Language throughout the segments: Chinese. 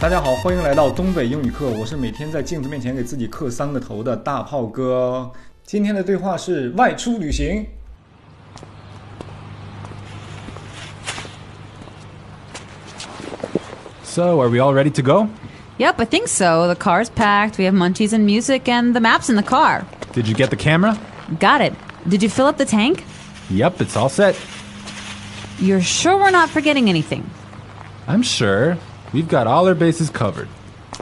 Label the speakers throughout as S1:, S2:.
S1: 大家好，欢迎来到东北英语课，我是每天在镜子面前给自己磕三个头的大炮哥。今天的对话是外出旅行。
S2: So, are we all ready to go?
S3: Yep, I think so. The car's packed, we have munchies and music, and the map's in the car.
S2: Did you get the camera?
S3: Got it. Did you fill up the tank?
S2: Yep, it's all set.
S3: You're sure we're not forgetting anything?
S2: I'm sure. We've got all our bases covered.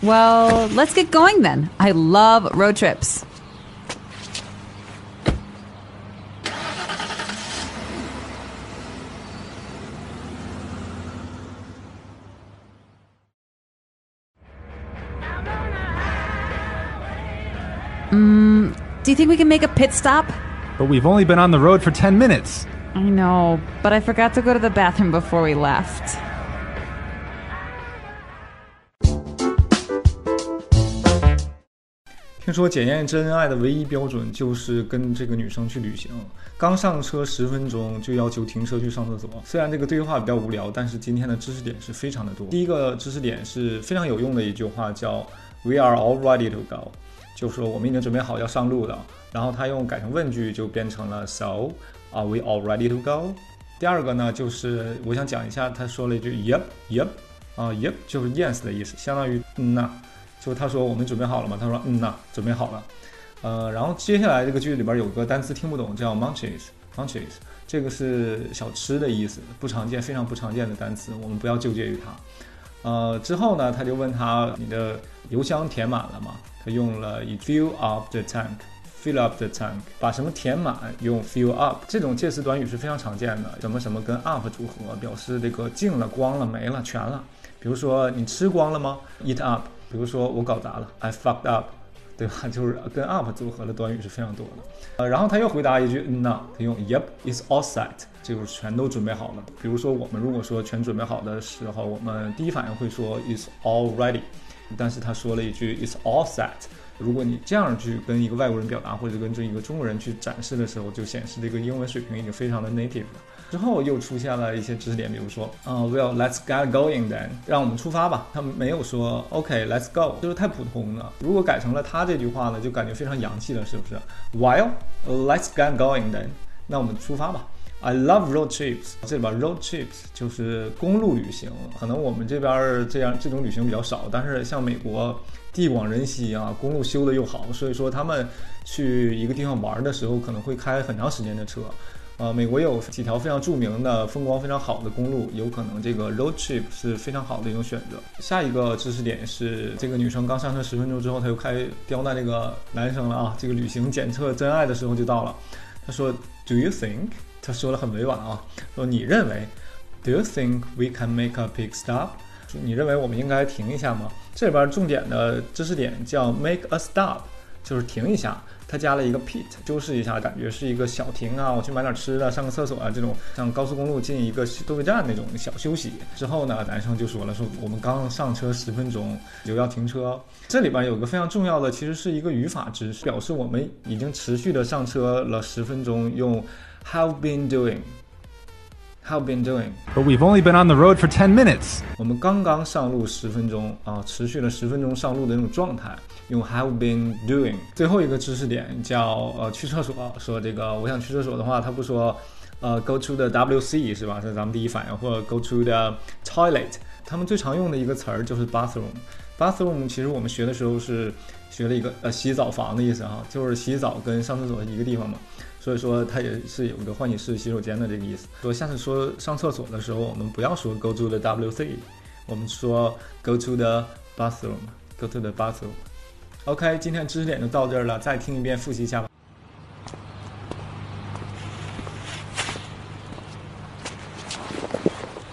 S3: Well, let's get going then. I love road trips. Mm, do you think we can make a pit stop?
S2: But we've only been on the road for 10 minutes.
S3: I know, but I forgot to go to the bathroom before we left.
S1: 听说检验真爱的唯一标准就是跟这个女生去旅行，刚上车十分钟就要求停车去上厕所。虽然这个对话比较无聊，但是今天的知识点是非常的多。第一个知识点是非常有用的一句话，叫 "We are all ready to go"，就是说我们已经准备好要上路了。然后他用改成问句就变成了 "So are we all ready to go"。第二个呢，就是我想讲一下，他说了一句 "Yep, yep"，啊、y e p 就是 yes 的意思，相当于嗯呐。就他说我们准备好了吗？他说嗯呐，准备好了。呃，然后接下来这个句子里边有个单词听不懂，叫 munches，munches，这个是小吃的意思，不常见，非常不常见的单词，我们不要纠结于它。呃，之后呢，他就问他你的油箱填满了吗？他用了 fill up the tank，fill up the tank，把什么填满用 fill up，这种介词短语是非常常见的，什么什么跟 up 组合，表示这个净了、光了、没了、全了。比如说你吃光了吗？eat up。比如说我搞砸了，I fucked up，对吧？就是跟 up 组合的短语是非常多的。呃，然后他又回答一句，嗯呐，他用 Yep, it's all set，就是全都准备好了。比如说我们如果说全准备好的时候，我们第一反应会说 It's all ready，但是他说了一句 It's all set。如果你这样去跟一个外国人表达，或者跟这一个中国人去展示的时候，就显示这个英文水平已经非常的 native 了。之后又出现了一些知识点，比如说，啊、w e l l let's get going then，让我们出发吧。他没有说 OK，let's、go，就是太普通了。如果改成了他这句话呢，就感觉非常洋气了，是不是？While let's get going then，那我们出发吧。I love road trips，这里边 road trips 就是公路旅行。可能我们这边这样这种旅行比较少，但是像美国地广人稀啊，公路修的又好，所以说他们去一个地方玩的时候，可能会开很长时间的车。呃，美国有几条非常著名的、风光非常好的公路，有可能这个 road trip 是非常好的一种选择。下一个知识点是，这个女生刚上车十分钟之后，她又开刁难这个男生了啊。这个旅行检测真爱的时候就到了。她说，Do you think？她说的很委婉啊，说你认为，Do you think we can make a pit stop？你认为我们应该停一下吗？这里边重点的知识点叫 make a stop，就是停一下。他加了一个 pit，修饰一下，感觉是一个小停啊，我去买点吃的，上个厕所啊，这种像高速公路进一个收费站那种小休息。之后呢，男生就说了，说我们刚上车十分钟就要停车。这里边有个非常重要的，其实是一个语法知识，表示我们已经持续的上车了十分钟，用 have been doing。Have been
S2: doing，But we've only been on the road for ten minutes.
S1: 我们刚刚上路十分钟啊，持续了十分钟上路的那种状态，用 have been doing。最后一个知识点叫呃去厕所，说这个我想去厕所的话，他不说呃 go to the WC 是吧？是咱们第一反应，或者 go to the toilet。他们最常用的一个词儿就是 bathroom。Bathroom 其实我们学的时候是学了一个呃洗澡房的意思哈，就是洗澡跟上厕所一个地方嘛。所以说它也是有一个换洗式洗手间的这个意思。说下次说上厕所的时候，我们不要说 go to the WC，我们说 go to the bathroom，go to the bathroom。OK，今天知识点就到这儿了，再听一遍复习一下吧。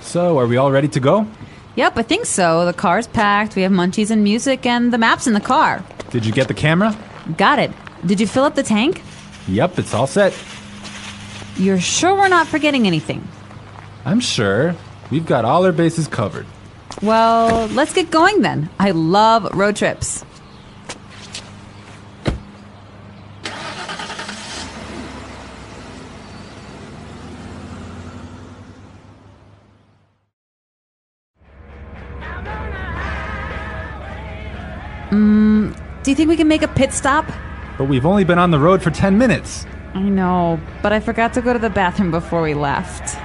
S2: So, are we all ready to go?
S3: Yep, I think so. The car's packed, we have munchies and music, and the map's in the car.
S2: Did you get the camera?
S3: Got it. Did you fill up the tank?
S2: Yep, it's all set.
S3: You're sure we're not forgetting anything?
S2: I'm sure. We've got all our bases covered.
S3: Well, let's get going then. I love road trips. Mm, do you think we can make a pit stop?
S2: But we've only been on the road for 10 minutes.
S3: I know, but I forgot to go to the bathroom before we left.